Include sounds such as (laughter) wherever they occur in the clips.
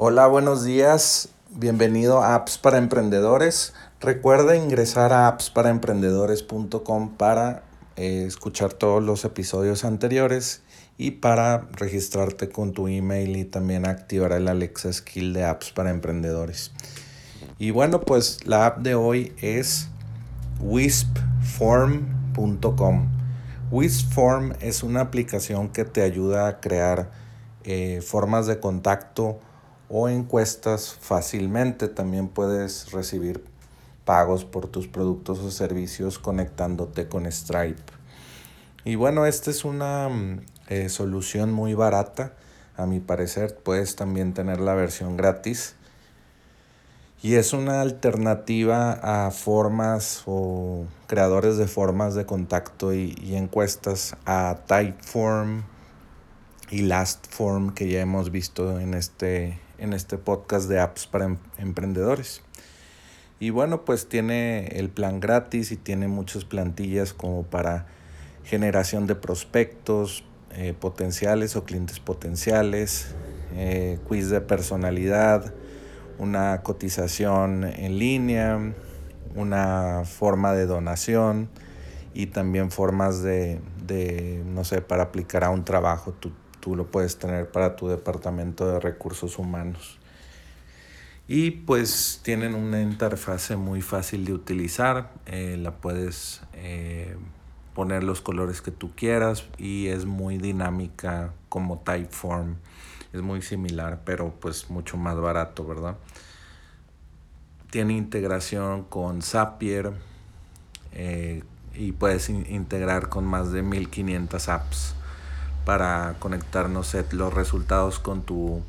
Hola, buenos días. Bienvenido a Apps para Emprendedores. Recuerda ingresar a appsparaemprendedores.com para eh, escuchar todos los episodios anteriores y para registrarte con tu email y también activar el Alexa Skill de Apps para Emprendedores. Y bueno, pues la app de hoy es wispform.com. Wispform es una aplicación que te ayuda a crear eh, formas de contacto o encuestas fácilmente. También puedes recibir pagos por tus productos o servicios conectándote con Stripe. Y bueno, esta es una mm, eh, solución muy barata. A mi parecer, puedes también tener la versión gratis. Y es una alternativa a formas o creadores de formas de contacto y, y encuestas a Typeform y Lastform que ya hemos visto en este, en este podcast de apps para em, emprendedores. Y bueno, pues tiene el plan gratis y tiene muchas plantillas como para generación de prospectos eh, potenciales o clientes potenciales, eh, quiz de personalidad, una cotización en línea, una forma de donación y también formas de, de no sé, para aplicar a un trabajo. Lo puedes tener para tu departamento de recursos humanos. Y pues tienen una interfase muy fácil de utilizar, eh, la puedes eh, poner los colores que tú quieras y es muy dinámica como Typeform. Es muy similar, pero pues mucho más barato, ¿verdad? Tiene integración con Zapier eh, y puedes integrar con más de 1500 apps para conectarnos los resultados con tu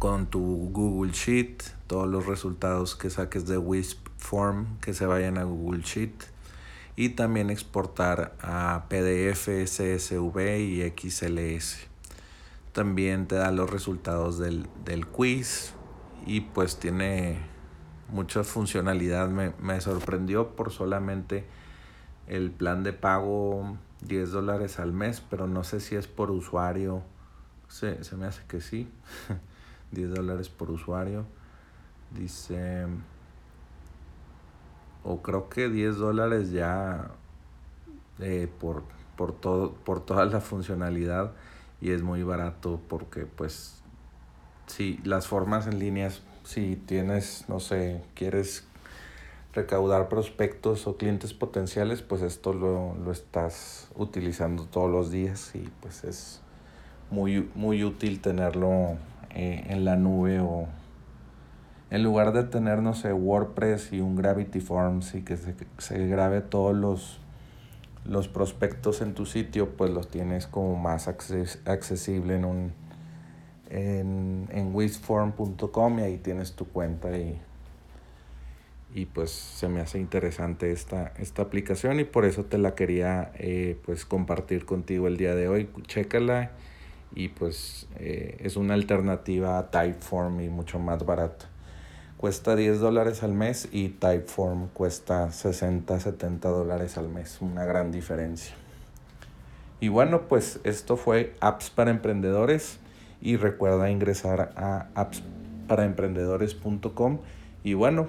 con tu Google Sheet, todos los resultados que saques de Wisp Form que se vayan a Google Sheet y también exportar a PDF, CSV y XLS. También te da los resultados del, del quiz y pues tiene mucha funcionalidad. Me, me sorprendió por solamente el plan de pago 10 dólares al mes, pero no sé si es por usuario. Se, se me hace que sí. (laughs) 10 dólares por usuario. Dice... O creo que 10 dólares ya eh, por, por, todo, por toda la funcionalidad. Y es muy barato porque pues... Si las formas en líneas, si tienes, no sé, quieres recaudar prospectos o clientes potenciales, pues esto lo, lo, estás utilizando todos los días y pues es muy, muy útil tenerlo eh, en la nube o en lugar de tener, no sé, WordPress y un Gravity Forms y que se, se grabe todos los, los prospectos en tu sitio, pues los tienes como más acces accesible en un en, en y ahí tienes tu cuenta y y pues se me hace interesante esta, esta aplicación y por eso te la quería eh, pues compartir contigo el día de hoy. Chécala y pues eh, es una alternativa a Typeform y mucho más barata. Cuesta 10 dólares al mes y Typeform cuesta 60, 70 dólares al mes. Una gran diferencia. Y bueno, pues esto fue Apps para Emprendedores y recuerda ingresar a appsparaemprendedores.com y bueno,